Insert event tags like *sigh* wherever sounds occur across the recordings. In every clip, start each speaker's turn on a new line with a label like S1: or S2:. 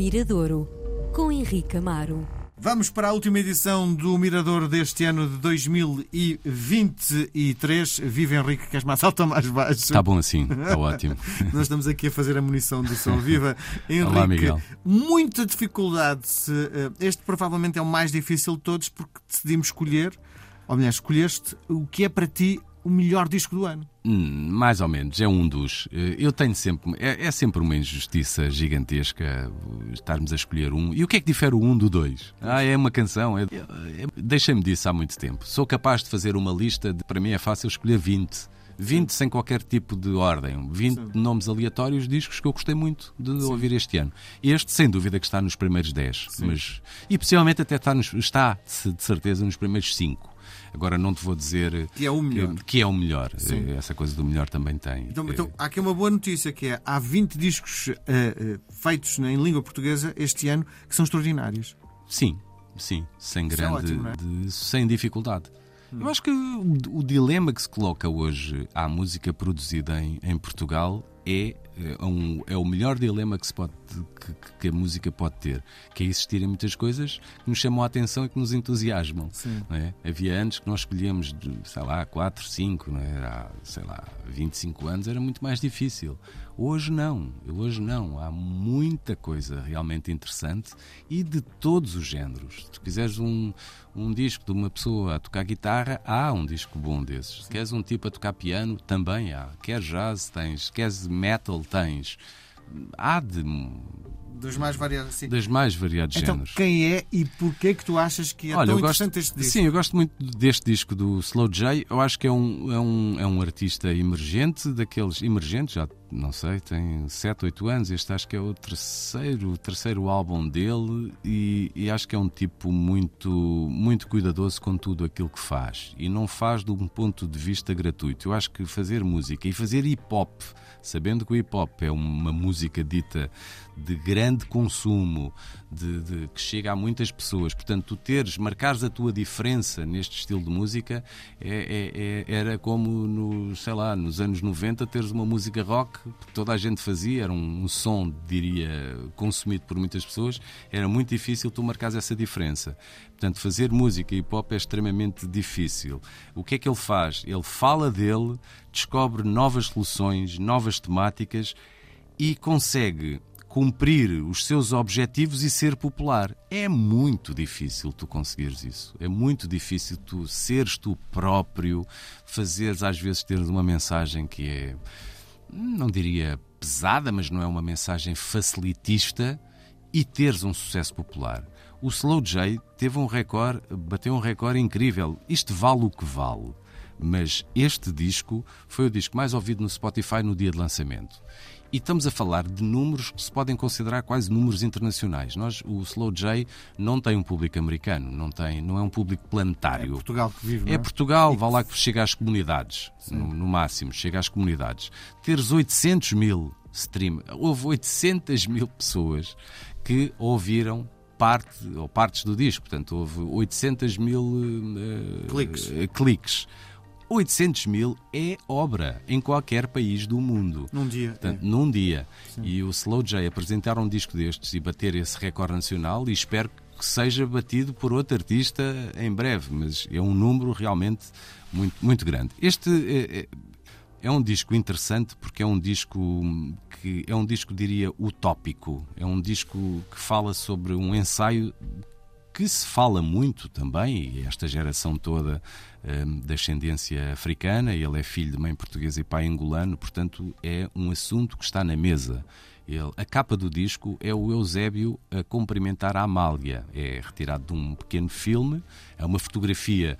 S1: Miradouro, com Henrique Amaro.
S2: Vamos para a última edição do Mirador deste ano de 2023. Viva Henrique, queres mais alto ou mais baixo?
S3: Está bom assim, está *laughs* ótimo.
S2: Nós estamos aqui a fazer a munição do som. Viva *laughs* Henrique.
S3: Olá, Miguel.
S2: Muita dificuldade. Eh, este provavelmente é o mais difícil de todos porque decidimos escolher, ou melhor, escolheste o que é para ti o melhor disco do ano.
S3: Hum, mais ou menos, é um dos. Eh, eu tenho sempre. É, é, sempre uma injustiça gigantesca estarmos a escolher um. E o que é que difere o um do dois? Ah, é uma canção. É, é, Deixei-me disso há muito tempo. Sou capaz de fazer uma lista. De, para mim é fácil escolher 20. 20 sem qualquer tipo de ordem, 20 Sim. nomes aleatórios, discos que eu gostei muito de Sim. ouvir este ano. Este, sem dúvida, que está nos primeiros 10, mas, e possivelmente até está, nos, está de certeza nos primeiros 5. Agora não te vou dizer
S2: que é o melhor.
S3: Que, que é o melhor. Sim. Essa coisa do melhor também tem.
S2: Então, então, há aqui uma boa notícia que é há 20 discos uh, uh, feitos em língua portuguesa este ano que são extraordinários.
S3: Sim, sim, sem Isso é grande, é ótimo, é? de, sem dificuldade. Hum. Eu acho que o, o, dilema que se coloca hoje à música produzida em, em Portugal é, é, um, é o melhor dilema que, se pode, que, que, a música pode ter, que é existirem muitas coisas que nos chamam a atenção e que nos entusiasmam. É? Havia antes que nós escolhíamos, sei lá, 4, 5, não é? Há, sei lá, 25 anos era muito mais difícil. Hoje não, hoje não. Há muita coisa realmente interessante e de todos os géneros. Se quiseres um, um disco de uma pessoa a tocar guitarra, há um disco bom desses. Se queres um tipo a tocar piano, também há. Quer jazz, tens. Queres metal, tens. Há de
S2: dos mais variados, sim.
S3: Das mais variados
S2: então,
S3: géneros.
S2: quem é e porquê que tu achas que é Olha, tão interessante
S3: gosto,
S2: este disco?
S3: Sim, eu gosto muito deste disco do Slow J. Eu acho que é um, é um, é um artista emergente, daqueles emergentes, já não sei, tem 7, 8 anos. Este acho que é o terceiro, terceiro álbum dele e, e, acho que é um tipo muito, muito cuidadoso com tudo aquilo que faz. E não faz de um ponto de vista gratuito. Eu acho que fazer música e fazer hip hop, sabendo que o hip hop é uma música dita de grande consumo, de, de, que chega a muitas pessoas. Portanto, tu teres, marcares a tua diferença neste estilo de música é, é, é, era como, no, sei lá, nos anos 90, teres uma música rock que toda a gente fazia, era um, um som, diria, consumido por muitas pessoas, era muito difícil tu marcares essa diferença. Portanto, fazer música hip hop é extremamente difícil. O que é que ele faz? Ele fala dele, descobre novas soluções, novas temáticas e consegue cumprir os seus objetivos e ser popular. É muito difícil tu conseguires isso. É muito difícil tu seres tu próprio, fazeres às vezes teres uma mensagem que é, não diria pesada, mas não é uma mensagem facilitista e teres um sucesso popular. O Slow J teve um recorde, bateu um recorde incrível. Isto vale o que vale. Mas este disco foi o disco mais ouvido no Spotify no dia de lançamento. E estamos a falar de números que se podem considerar quase números internacionais. Nós, o Slow J não tem um público americano, não, tem, não é um público planetário. É
S2: Portugal que vive,
S3: É, é Portugal, vá lá que chega às comunidades, no, no, máximo, chega às comunidades. Teres 800 mil stream, houve 800 mil pessoas que ouviram parte ou partes do disco, portanto houve 800 mil uh,
S2: cliques.
S3: Uh, cliques. 800 mil é obra em qualquer país do mundo.
S2: Num dia.
S3: Portanto, é. Num dia. Sim. E o Slow J apresentar um disco destes e bater esse recorde nacional e espero que seja batido por outro artista em breve, mas é um número realmente muito, muito grande. Este é, é, é um disco interessante porque é um disco que é um disco, diria, utópico. É um disco que fala sobre um ensaio que se fala muito também, e esta geração toda um, de ascendência africana, ele é filho de mãe portuguesa e pai angolano, portanto é um assunto que está na mesa. Ele, a capa do disco é o Eusébio a cumprimentar a Amália. É retirado de um pequeno filme, é uma fotografia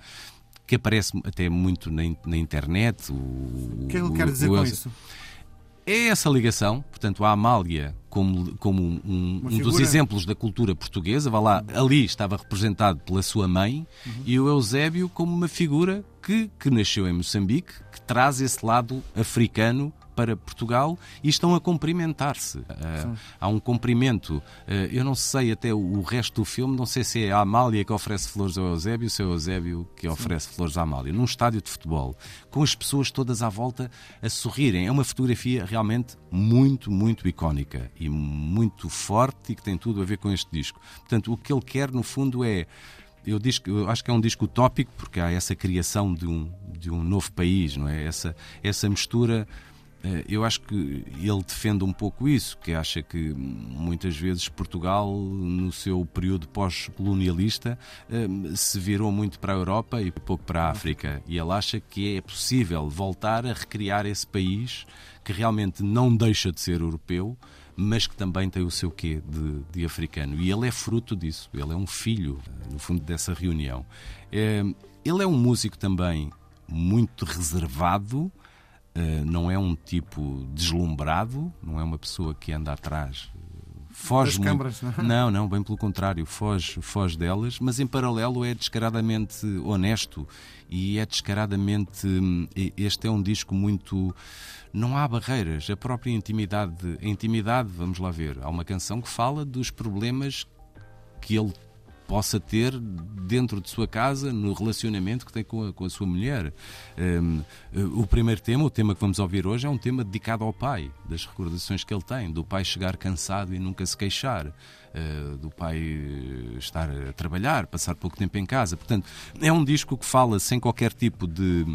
S3: que aparece até muito na, na internet.
S2: O, que é que ele quer dizer o, com isso?
S3: É essa ligação, portanto, a Amália como, como um, um dos exemplos da cultura portuguesa, vá lá, ali estava representado pela sua mãe, uhum. e o Eusébio como uma figura que, que nasceu em Moçambique, que traz esse lado africano para Portugal e estão a cumprimentar-se. Uh, há um cumprimento. Uh, eu não sei até o, resto do filme, não sei se é a Amália que oferece flores ao Eusébio, se é o Eusébio que oferece Sim. flores à Amália. Num estádio de futebol, com as pessoas todas à volta a sorrirem. É uma fotografia realmente muito, muito icónica e muito forte e que tem tudo a ver com este disco. Portanto, o que ele quer, no fundo, é eu, disco, eu acho que é um disco utópico porque há essa criação de um, de um novo país, não é? Essa, essa mistura. Eh, eu acho que ele defende um pouco isso, que acha que muitas vezes Portugal, no seu período pós-colonialista, eh, se virou muito para a Europa e pouco para a África. E ele acha que é possível voltar a recriar esse país que realmente não deixa de ser europeu, mas que também tem o seu quê de, de, africano. E ele é fruto disso, ele é um filho, no fundo, dessa reunião. Ele é um músico também muito reservado, eh, não é um tipo deslumbrado, não é uma pessoa que anda atrás foge
S2: das câmaras, não?
S3: É? não, não, bem pelo contrário, foge, foge delas, mas em paralelo é descaradamente honesto e é descaradamente. Hum, este é um disco muito. Não há barreiras, a própria intimidade. A intimidade, vamos lá ver. Há uma canção que fala dos problemas que ele possa ter dentro de sua casa, no relacionamento que tem com a, com a sua mulher. Um, o primeiro tema, o tema que vamos ouvir hoje, é um tema dedicado ao pai, das recordações que ele tem, do pai chegar cansado e nunca se queixar. Uh, do pai estar a trabalhar, passar pouco tempo em casa. Portanto, é um disco que fala sem qualquer tipo de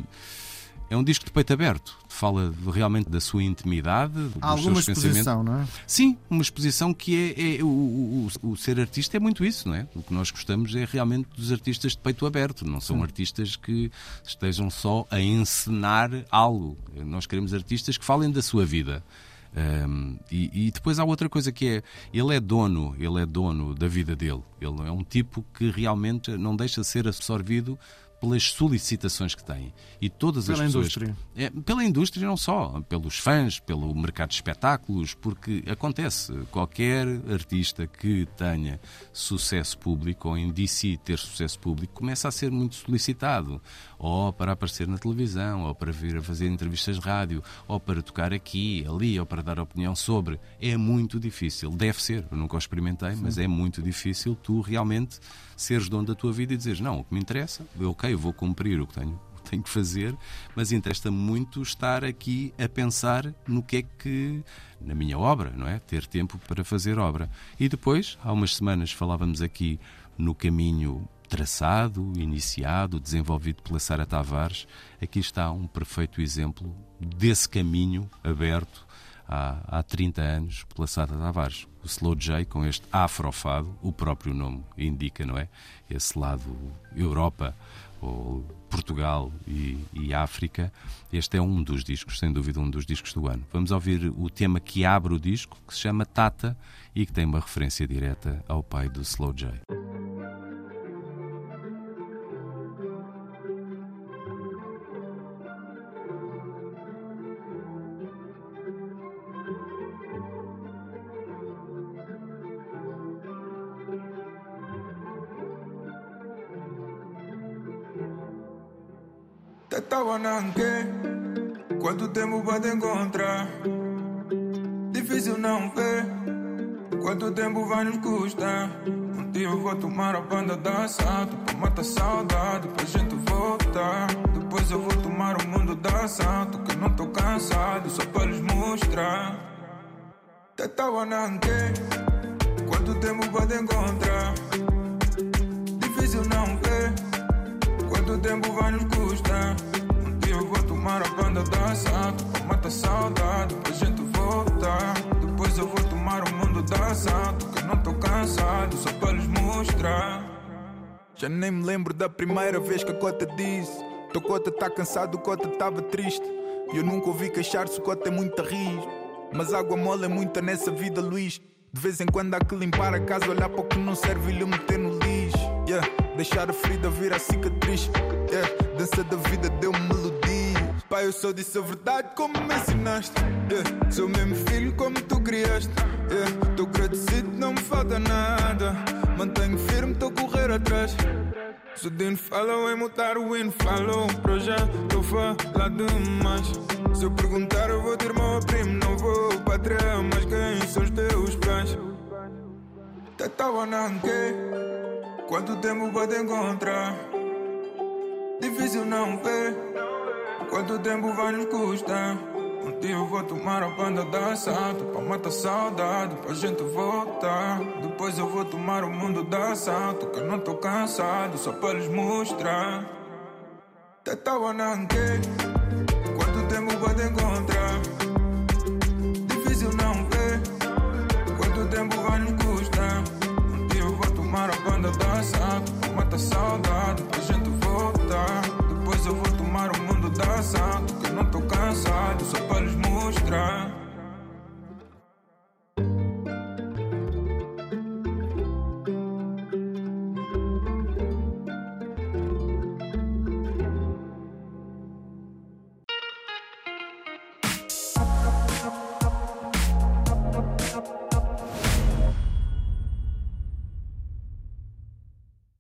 S3: é um disco de peito aberto, fala realmente da sua intimidade,
S2: Há
S3: dos
S2: alguma
S3: seus
S2: exposição, não é?
S3: Sim, uma exposição que é, é o, o, o, ser artista é muito isso, não é? O que nós gostamos é realmente dos artistas de peito aberto, não são Sim. artistas que estejam só a encenar algo. Nós queremos artistas que falem da sua vida. Um, e, e, depois há outra coisa que é ele é dono, ele é dono da vida dele. Ele é um tipo que realmente não deixa de ser absorvido pelas solicitações que têm. E todas
S2: pela
S3: as pessoas.
S2: Indústria.
S3: É, pela indústria, não só, pelos fãs, pelo mercado de espetáculos, porque acontece. Qualquer artista que tenha sucesso público ou indicie ter sucesso público começa a ser muito solicitado. Ou para aparecer na televisão, ou para vir a fazer entrevistas de rádio, ou para tocar aqui, ali, ou para dar opinião sobre. É muito difícil. Deve ser. Eu nunca o experimentei, Sim. mas é muito difícil tu realmente seres dono da tua vida e dizeres: não, o que me interessa, eu, eu vou cumprir o que tenho, tenho que fazer, mas interessa muito estar aqui a pensar no que é que. na minha obra, não é? Ter tempo para fazer obra. E depois, há umas semanas, falávamos aqui no caminho traçado, iniciado, desenvolvido pela Sara Tavares. Aqui está um perfeito exemplo desse caminho aberto há, há 30 anos pela Sara Tavares. O Slow J, com este afrofado, o próprio nome indica, não é? Esse lado Europa ou Portugal e, e, África. Este é um dos discos, sem dúvida, um dos discos do ano. Vamos ouvir o tema que abre o disco, que se chama Tata e que tem uma referência direta ao pai do Slow J.
S4: Estava quê? Quanto tempo vai te encontrar? Difícil não ver. Quanto tempo vai nos custar? Um dia eu vou tomar a banda da assalto Pra matar saudade, pra gente voltar Depois eu vou tomar o mundo da assalto Que não tô cansado, só pra lhes mostrar Tetawa quê? Quanto tempo vai te encontrar? Difícil não ver Quanto tempo vai nos custar? Tomar a banda da assalto Mata a saudade pra gente voltar Depois eu vou tomar o mundo da assalto Que não tô cansado só pra lhes mostrar Já nem me lembro da primeira vez que a cota disse Teu cota tá cansado, cota tava triste E eu nunca ouvi queixar-se, cota é muito risco Mas água mole é muita nessa vida, Luís de vez em quando há que limpar a casa, olhar para o que não serve e lhe meter no lixo. Yeah. Deixar a ferida vir a cicatriz. Yeah. Dança da vida deu-me. Pai, eu só disse a verdade como me ensinaste. Yeah. Sou mesmo filho como tu criaste. Yeah. Tô agradecido, não me falta nada. Mantenho firme, tô a correr atrás. Se o Dino falou em mudar o hino, falou. Projeto, tô falar demais. Se eu perguntar, eu vou ter meu primo. Não vou patrão, mas quem são os teus pais? Tatawa Nanke, quanto tempo pode encontrar? Difícil não ver, quanto tempo vai nos custar? Um dia eu vou tomar a banda da assalto Pra matar saudade, pra gente voltar. Depois eu vou tomar o mundo da assalto Que eu não tô cansado, só pra lhes mostrar. Nanke Quanto